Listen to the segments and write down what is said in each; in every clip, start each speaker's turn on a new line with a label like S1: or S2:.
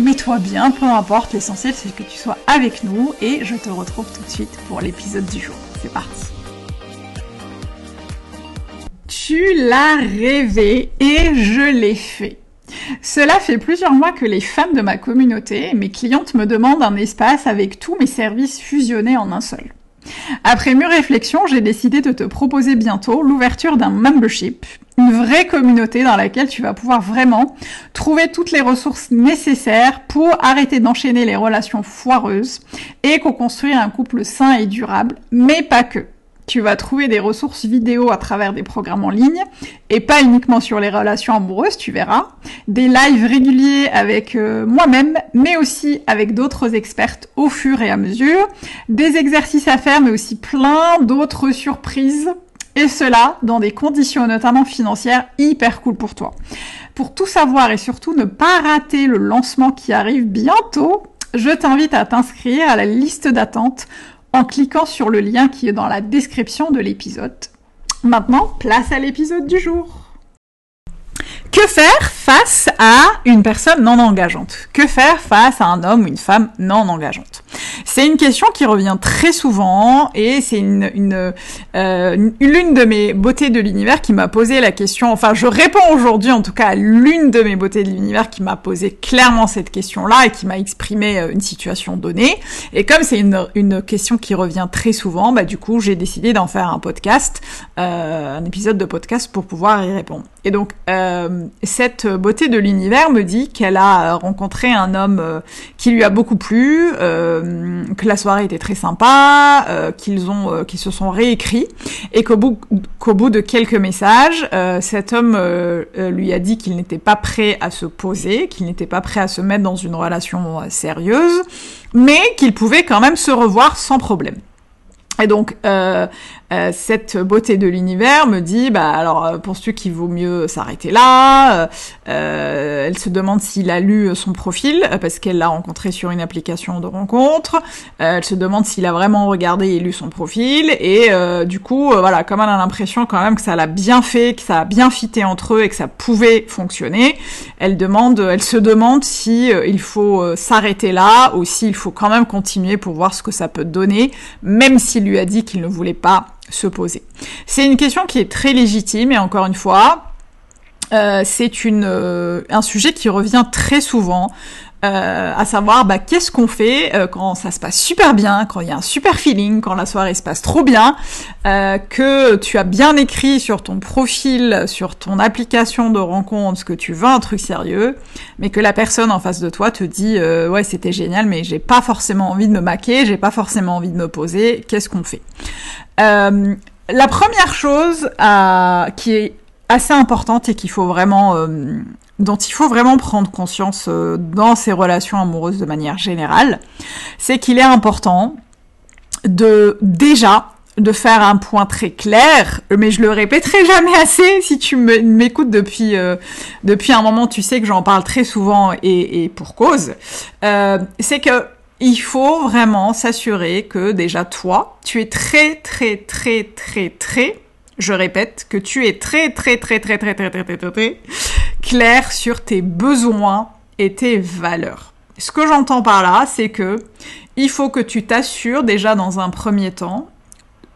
S1: mets-toi bien, peu importe, l'essentiel c'est que tu sois avec nous et je te retrouve tout de suite pour l'épisode du jour. C'est parti. Tu l'as rêvé et je l'ai fait. Cela fait plusieurs mois que les femmes de ma communauté, mes clientes me demandent un espace avec tous mes services fusionnés en un seul. Après mûre réflexion, j'ai décidé de te proposer bientôt l'ouverture d'un membership, une vraie communauté dans laquelle tu vas pouvoir vraiment trouver toutes les ressources nécessaires pour arrêter d'enchaîner les relations foireuses et co-construire un couple sain et durable, mais pas que. Tu vas trouver des ressources vidéo à travers des programmes en ligne et pas uniquement sur les relations amoureuses, tu verras. Des lives réguliers avec euh, moi-même, mais aussi avec d'autres expertes au fur et à mesure. Des exercices à faire, mais aussi plein d'autres surprises. Et cela dans des conditions notamment financières hyper cool pour toi. Pour tout savoir et surtout ne pas rater le lancement qui arrive bientôt, je t'invite à t'inscrire à la liste d'attente en cliquant sur le lien qui est dans la description de l'épisode. Maintenant, place à l'épisode du jour. Que faire face à une personne non engageante? Que faire face à un homme ou une femme non engageante? C'est une question qui revient très souvent et c'est une, une, euh, l'une de mes beautés de l'univers qui m'a posé la question. Enfin, je réponds aujourd'hui en tout cas à l'une de mes beautés de l'univers qui m'a posé clairement cette question-là et qui m'a exprimé euh, une situation donnée. Et comme c'est une, une question qui revient très souvent, bah du coup j'ai décidé d'en faire un podcast, euh, un épisode de podcast pour pouvoir y répondre. Et donc euh, cette beauté de l'univers me dit qu'elle a rencontré un homme euh, qui lui a beaucoup plu, euh, que la soirée était très sympa, qu'ils ont, qu'ils se sont réécrits, et qu'au bout, de quelques messages, cet homme lui a dit qu'il n'était pas prêt à se poser, qu'il n'était pas prêt à se mettre dans une relation sérieuse, mais qu'il pouvait quand même se revoir sans problème. Et donc, euh, euh, cette beauté de l'univers me dit, bah alors, euh, penses-tu qu'il vaut mieux s'arrêter là euh, Elle se demande s'il a lu son profil, parce qu'elle l'a rencontré sur une application de rencontre. elle se demande s'il a vraiment regardé et lu son profil. Et du coup, voilà, comme elle a l'impression quand même que ça l'a bien fait, que ça a bien fité entre eux et que ça pouvait fonctionner, elle demande, elle se demande si il faut s'arrêter là ou s'il faut quand même continuer pour voir ce que ça peut donner, même s'il lui a dit qu'il ne voulait pas se poser. C'est une question qui est très légitime et encore une fois, euh, c'est euh, un sujet qui revient très souvent. Euh, à savoir bah, qu'est-ce qu'on fait quand ça se passe super bien, quand il y a un super feeling, quand la soirée se passe trop bien, que tu as bien écrit sur ton profil, sur ton application de rencontre que tu veux un truc sérieux, mais que la personne en face de toi te dit ouais c'était génial mais j'ai pas forcément envie de me maquer, j'ai pas forcément envie de me poser, qu'est-ce qu'on fait? Euh, la première chose euh, qui est assez importante et qu'il faut vraiment, euh, dont il faut vraiment prendre conscience dans ces relations amoureuses de manière générale, c'est qu'il est important de déjà de faire un point très clair, mais je le répéterai jamais assez. Si tu m'écoutes depuis depuis un moment, tu sais que j'en parle très souvent et, et pour cause. c'est que il faut vraiment s'assurer que déjà toi, tu es très très très très très, je répète, que tu es très très très très très très très très très, très clair sur tes besoins et tes valeurs. Ce que j'entends par là, c'est que il faut que tu t'assures déjà dans un premier temps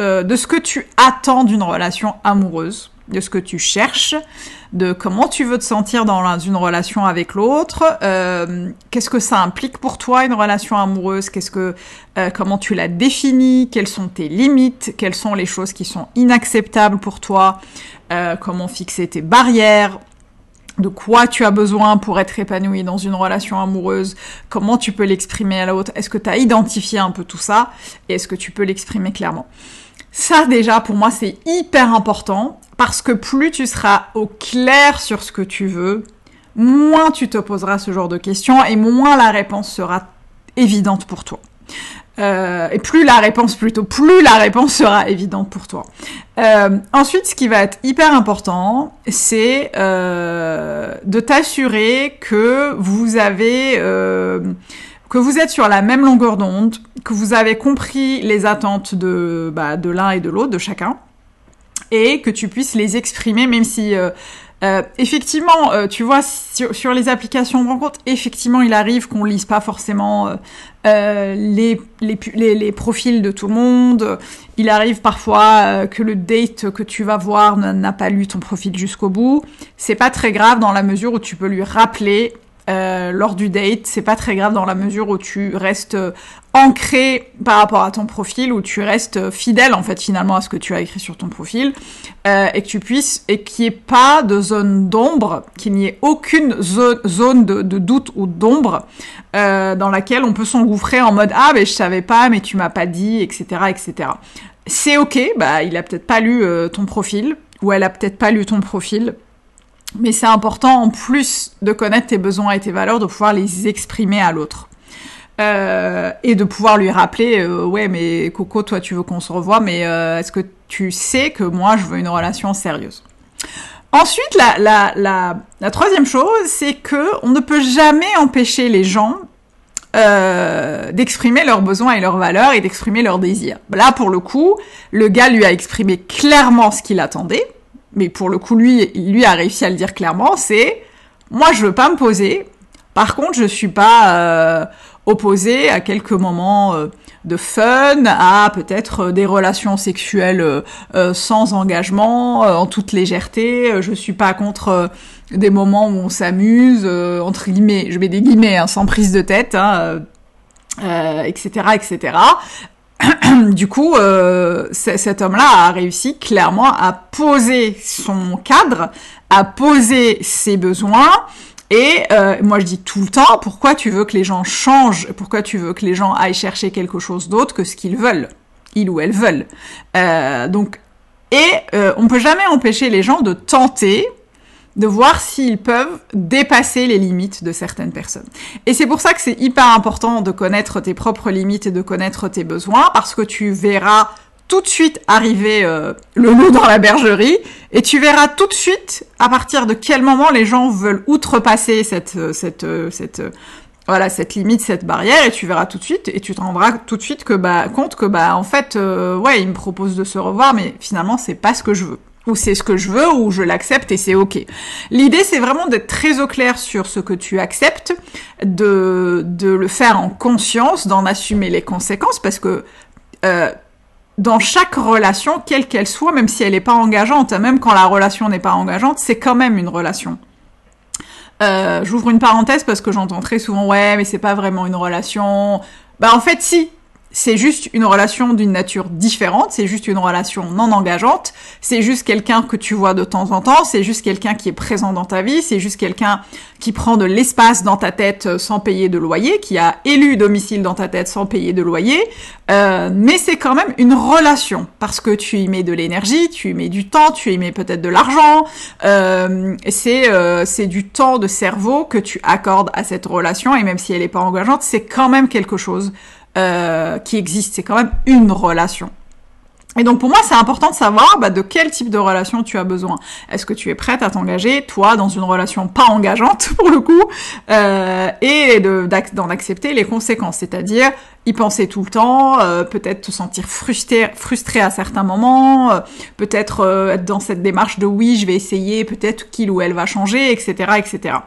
S1: euh, de ce que tu attends d'une relation amoureuse, de ce que tu cherches, de comment tu veux te sentir dans une relation avec l'autre, euh, qu'est-ce que ça implique pour toi une relation amoureuse, qu'est-ce que, euh, comment tu la définis, quelles sont tes limites, quelles sont les choses qui sont inacceptables pour toi, euh, comment fixer tes barrières, de quoi tu as besoin pour être épanoui dans une relation amoureuse, comment tu peux l'exprimer à l'autre, est-ce que tu as identifié un peu tout ça, et est-ce que tu peux l'exprimer clairement? Ça déjà, pour moi, c'est hyper important parce que plus tu seras au clair sur ce que tu veux, moins tu te poseras ce genre de questions et moins la réponse sera évidente pour toi. Euh, et plus la réponse plutôt, plus la réponse sera évidente pour toi. Euh, ensuite, ce qui va être hyper important, c'est euh, de t'assurer que vous avez que vous êtes sur la même longueur d'onde, que vous avez compris les attentes de, bah, de l'un et de l'autre, de chacun, et que tu puisses les exprimer, même si euh, euh, effectivement, euh, tu vois, sur, les applications de rencontre, effectivement, il arrive qu'on lise pas forcément les, les, les, profils de tout le monde. Il arrive parfois que le date que tu vas voir n'a pas lu ton profil jusqu'au bout. C'est pas très grave dans la mesure où tu peux lui rappeler euh, lors du date, c'est pas très grave dans la mesure où tu restes euh, ancré par rapport à ton profil, où tu restes euh, fidèle en fait finalement à ce que tu as écrit sur ton profil, et que tu puisses et qu'il n'y ait pas de zone d'ombre, qu'il n'y ait aucune zone, de, doute ou d'ombre dans laquelle on peut s'engouffrer en mode ah mais je savais pas, mais tu m'as pas dit, etc. etc. C'est ok, bah il a peut-être pas lu ton profil, ou elle a peut-être pas lu ton profil. Mais c'est important en plus de connaître tes besoins et tes valeurs, de pouvoir les exprimer à l'autre. Euh, et de pouvoir lui rappeler, euh, ouais, mais Coco, toi, tu veux qu'on se revoie, mais euh, est-ce que tu sais que moi, je veux une relation sérieuse? Ensuite, la, la, la, la troisième chose, c'est que on ne peut jamais empêcher les gens euh, d'exprimer leurs besoins et leurs valeurs et d'exprimer leurs désirs. Là, pour le coup, le gars lui a exprimé clairement ce qu'il attendait mais pour le coup, lui, lui a réussi à le dire clairement, c'est moi, je veux pas me poser. Par contre, je suis pas euh, opposé à quelques moments euh, de fun, à peut-être des relations sexuelles euh, sans engagement, en toute légèreté. Je suis pas contre des moments où on s'amuse, entre guillemets, je mets des guillemets, hein, sans prise de tête, hein, etc., etc. du coup, euh, cet homme-là a réussi clairement à poser son cadre, à poser ses besoins. Et euh, moi, je dis tout le temps, pourquoi tu veux que les gens changent? Pourquoi tu veux que les gens aillent chercher quelque chose d'autre que ce qu'ils veulent? Ils ou elles veulent. Euh, donc, et on peut jamais empêcher les gens de tenter de voir s'ils peuvent dépasser les limites de certaines personnes. Et c'est pour ça que c'est hyper important de connaître tes propres limites et de connaître tes besoins, parce que tu verras tout de suite arriver euh, le loup dans la bergerie, et tu verras tout de suite à partir de quel moment les gens veulent outrepasser cette euh, cette euh, cette voilà cette limite, cette barrière, et tu verras tout de suite, et tu te rendras tout de suite que bah compte que bah en fait ouais il me propose de se revoir, mais finalement c'est pas ce que je veux ou c'est ce que je veux, ou je l'accepte et c'est ok. L'idée, c'est vraiment d'être très au clair sur ce que tu acceptes, de, de le faire en conscience, d'en assumer les conséquences, parce que euh, dans chaque relation, quelle qu'elle soit, même si elle n'est pas engageante, même quand la relation n'est pas engageante, c'est quand même une relation. Euh, J'ouvre une parenthèse parce que j'entends très souvent ouais mais c'est pas vraiment une relation. Bah en fait si, c'est juste une relation d'une nature différente, c'est juste une relation non engageante, c'est juste quelqu'un que tu vois de temps en temps, c'est juste quelqu'un qui est présent dans ta vie, c'est juste quelqu'un qui prend de l'espace dans ta tête euh, sans payer de loyer, qui a élu domicile dans ta tête sans payer de loyer, euh, mais c'est quand même une relation, parce que tu y mets de l'énergie, tu y mets du temps, tu y mets peut-être de l'argent, euh, c'est euh, c'est du temps de cerveau que tu accordes à cette relation, et même si elle n'est pas engageante, c'est quand même quelque chose euh, qui existe. C'est quand même une relation. Et donc pour moi, c'est important de savoir bah, de quel type de relation tu as besoin. Est-ce que tu es prête à t'engager, toi, dans une relation pas engageante pour le coup, euh, et d'en accepter les conséquences, c'est-à-dire y penser tout le temps, euh, peut-être te sentir frustré, frustré à certains moments, euh, peut-être euh, être dans cette démarche de oui, je vais essayer, peut-être qu'il ou elle va changer, etc., etc.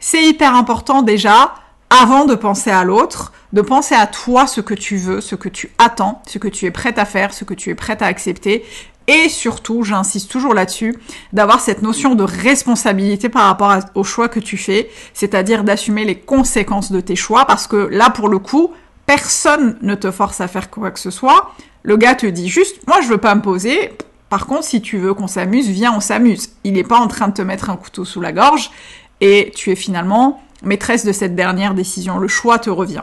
S1: C'est hyper important déjà avant de penser à l'autre, de penser à toi ce que tu veux, ce que tu attends, ce que tu es prête à faire, ce que tu es prête à accepter. Et surtout, j'insiste toujours là-dessus, d'avoir cette notion de responsabilité par rapport au choix que tu fais, c'est-à-dire d'assumer les conséquences de tes choix, parce que là, pour le coup, personne ne te force à faire quoi que ce soit. Le gars te dit juste, moi je veux pas me poser, par contre, si tu veux qu'on s'amuse, viens, on s'amuse. Il n'est pas en train de te mettre un couteau sous la gorge et tu es finalement maîtresse de cette dernière décision. Le choix te revient.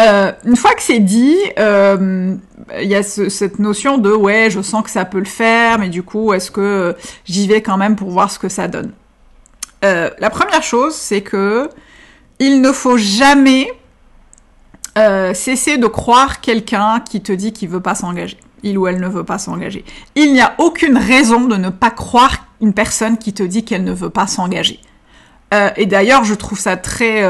S1: Euh, une fois que c'est dit, euh, il y a cette notion de ouais, je sens que ça peut le faire, mais du coup, est-ce que j'y vais quand même pour voir ce que ça donne? Euh, La première chose, c'est que il ne faut jamais cesser de croire quelqu'un qui te dit qu'il veut pas s'engager il ou elle ne veut pas s'engager. Il n'y a aucune raison de ne pas croire une personne qui te dit qu'elle ne veut pas s'engager. Et d'ailleurs, je trouve ça très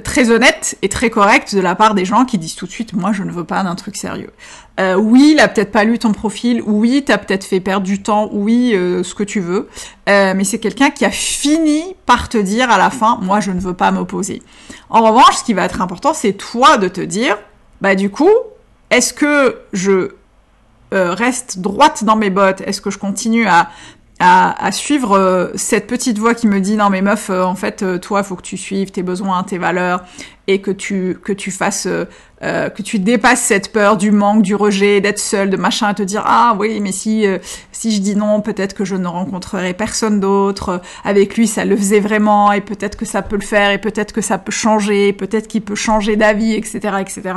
S1: très honnête et très correct de la part des gens qui disent tout de suite moi je ne veux pas d'un truc sérieux. Euh, oui, il a peut-être pas lu ton profil, oui, t'as peut-être fait perdre du temps, oui, ce que tu veux, mais c'est quelqu'un qui a fini par te dire à la fin moi je ne veux pas m'opposer. En revanche, ce qui va être important, c'est toi de te dire bah du coup, est-ce que je euh, reste droite dans mes bottes? Est-ce que je continue à, à, suivre euh, cette petite voix qui me dit non mais meuf euh, en fait toi faut que tu suives tes besoins tes valeurs et que tu que tu fasses que tu dépasses cette peur du manque du rejet d'être seule de machin à te dire ah oui mais si si je dis non peut-être que je ne rencontrerai personne d'autre. Avec lui ça le faisait vraiment et peut-être que ça peut le faire et peut-être que ça peut changer peut-être qu'il peut changer d'avis etc etc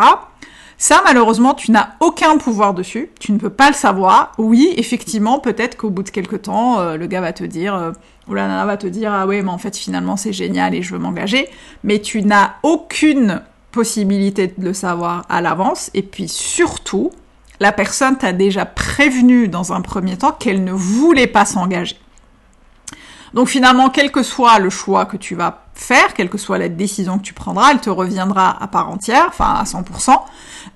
S1: ça, malheureusement, tu n'as aucun pouvoir dessus. Tu ne peux pas le savoir. Oui, effectivement, peut-être qu'au bout de quelques temps, euh, le gars va te dire, euh, ou la nana va te dire, ah ouais, mais en fait, finalement, c'est génial et je veux m'engager. Mais tu n'as aucune possibilité de le savoir à l'avance. Et puis surtout, la personne t'a déjà prévenu dans un premier temps qu'elle ne voulait pas s'engager. Donc finalement, quel que soit le choix que tu vas faire, quelle que soit la décision que tu prendras, elle te reviendra à part entière, enfin à 100%,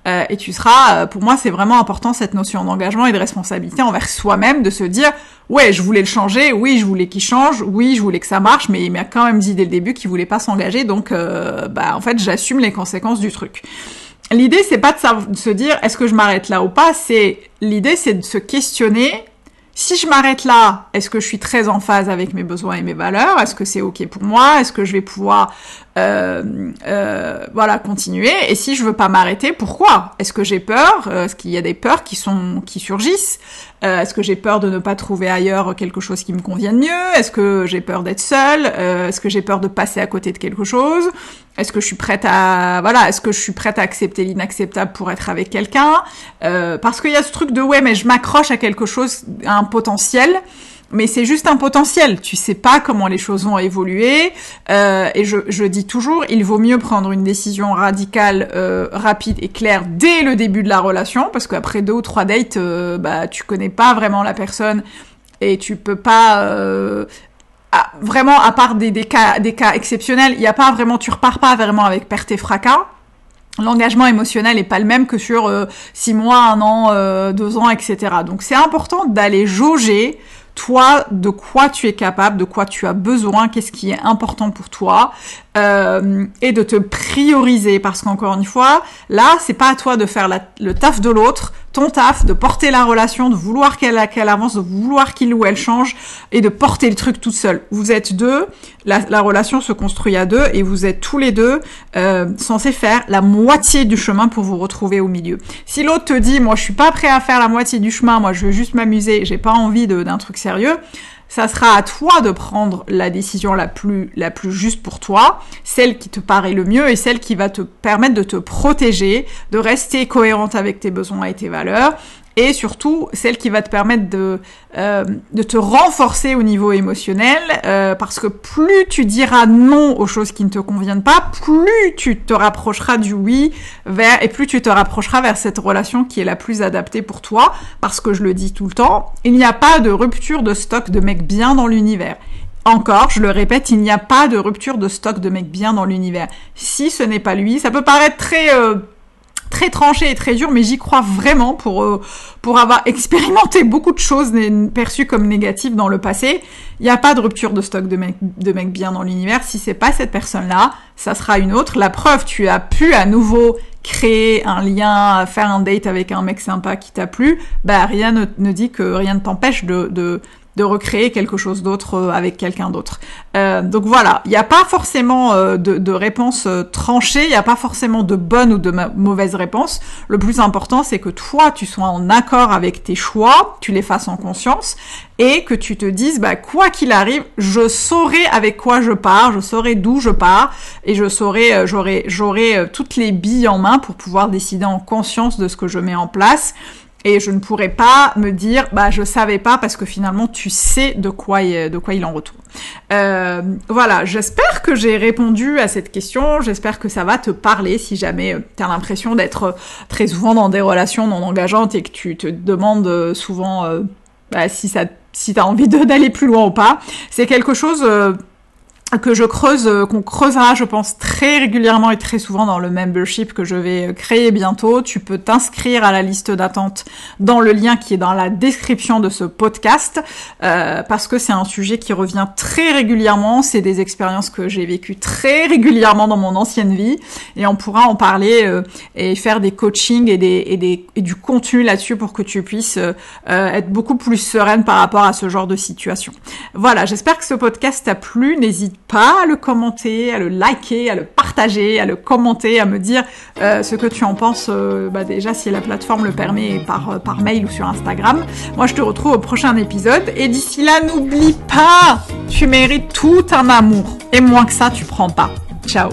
S1: euh, et tu seras, euh, pour moi c'est vraiment important cette notion d'engagement et de responsabilité envers soi-même, de se dire, ouais, je voulais le changer, oui, je voulais qu'il change, oui, je voulais que ça marche, mais il m'a quand même dit dès le début qu'il voulait pas s'engager, donc euh, bah en fait j'assume les conséquences du truc. L'idée c'est pas de, se dire est-ce que je m'arrête là ou pas, c'est l'idée c'est de se questionner si je m'arrête là, est-ce que je suis très en phase avec mes besoins et mes valeurs? Est-ce que c'est ok pour moi? Est-ce que je vais pouvoir euh, euh, voilà continuer? Et si je veux pas m'arrêter, pourquoi? Est-ce que j'ai peur? Euh, Est-ce qu'il y a des peurs qui sont qui surgissent? Est-ce que j'ai peur de ne pas trouver ailleurs quelque chose qui me convienne mieux? Est-ce que j'ai peur d'être seule? Est-ce que j'ai peur de passer à côté de quelque chose? Est-ce que je suis prête à voilà Est-ce que je suis prête à accepter l'inacceptable pour être avec quelqu'un? Parce qu'il y a ce truc de ouais mais je m'accroche à quelque chose, à un potentiel mais c'est juste un potentiel. Tu sais pas comment les choses vont évoluer. Euh, et je, je, dis toujours, il vaut mieux prendre une décision radicale, euh, rapide et claire dès le début de la relation, parce qu'après deux ou trois dates, euh, bah tu connais pas vraiment la personne et tu peux pas euh, vraiment, à part des, cas, des cas exceptionnels, il y a pas vraiment, tu repars pas vraiment avec perte et fracas. L'engagement émotionnel est pas le même que sur euh, six mois, un an, euh, deux ans, etc. Donc c'est important d'aller jauger toi, de quoi tu es capable, de quoi tu as besoin, qu'est-ce qui est important pour toi, euh, et de te prioriser parce qu'encore une fois, là, c'est pas à toi de faire le taf de l'autre, ton taf, de porter la relation, de vouloir qu'elle avance, de vouloir qu'il ou elle change et de porter le truc toute seule. Vous êtes deux, la, la, relation se construit à deux et vous êtes tous les deux euh, censés faire la moitié du chemin pour vous retrouver au milieu. Si l'autre te dit, moi je suis pas prêt à faire la moitié du chemin, moi je veux juste m'amuser, j'ai pas envie d'un truc sérieux, ça sera à toi de prendre la décision la plus, la plus juste pour toi, celle qui te paraît le mieux et celle qui va te permettre de te protéger, de rester cohérente avec tes besoins et tes valeurs et surtout celle qui va te permettre de, euh, de te renforcer au niveau émotionnel, euh, parce que plus tu diras non aux choses qui ne te conviennent pas, plus tu te rapprocheras du oui vers, et plus tu te rapprocheras vers cette relation qui est la plus adaptée pour toi, parce que je le dis tout le temps, il n'y a pas de rupture de stock de mecs bien dans l'univers. Encore, je le répète, il n'y a pas de rupture de stock de mecs bien dans l'univers. Si ce n'est pas lui, ça peut paraître très... Euh, très tranché et très dur, mais j'y crois vraiment pour, euh, pour avoir expérimenté beaucoup de choses perçues comme négatives dans le passé. Il n'y a pas de rupture de stock de mecs de mecs bien dans l'univers. Si c'est pas cette personne-là, ça sera une autre. La preuve, tu as pu à nouveau créer un lien, faire un date avec un mec sympa qui t'a plu. Bah rien ne, ne dit que rien ne t'empêche de, de de recréer quelque chose d'autre euh, avec quelqu'un d'autre. Euh, donc voilà, il n'y a pas forcément euh, de, de, réponse tranchée, il n'y a pas forcément de bonne ou de mauvaise réponse. Le plus important, c'est que toi, tu sois en accord avec tes choix, tu les fasses en conscience, et que tu te dises, bah, quoi qu'il arrive, je saurai avec quoi je pars, je saurai d'où je pars, et je saurai, j'aurai, j'aurai toutes les billes en main pour pouvoir décider en conscience de ce que je mets en place et je ne pourrais pas me dire bah je savais pas parce que finalement tu sais de quoi il, en retourne. Euh, voilà, j'espère que j'ai répondu à cette question, j'espère que ça va te parler si jamais euh, tu as l'impression d'être euh, très souvent dans des relations non engageantes et que tu te demandes souvent bah, si ça si tu as envie d'aller plus loin ou pas. C'est quelque chose que je creuse, euh, qu'on creusera, je pense, très régulièrement et très souvent dans le membership que je vais créer bientôt. Tu peux t'inscrire à la liste d'attente dans le lien qui est dans la description de ce podcast, euh, parce que c'est un sujet qui revient très régulièrement. C'est des expériences que j'ai vécues très régulièrement dans mon ancienne vie, et on pourra en parler euh, et faire des coachings et, des, et, des, et du contenu là-dessus pour que tu puisses être beaucoup plus sereine par rapport à ce genre de situation. Voilà, j'espère que ce podcast t'a plu. N'hésite pas à le commenter, à le liker, à le partager, à le commenter, à me dire euh, ce que tu en penses, euh, bah déjà si la plateforme le permet par, euh, par mail ou sur Instagram. Moi je te retrouve au prochain épisode et d'ici là n'oublie pas, tu mérites tout un amour et moins que ça tu prends pas. Ciao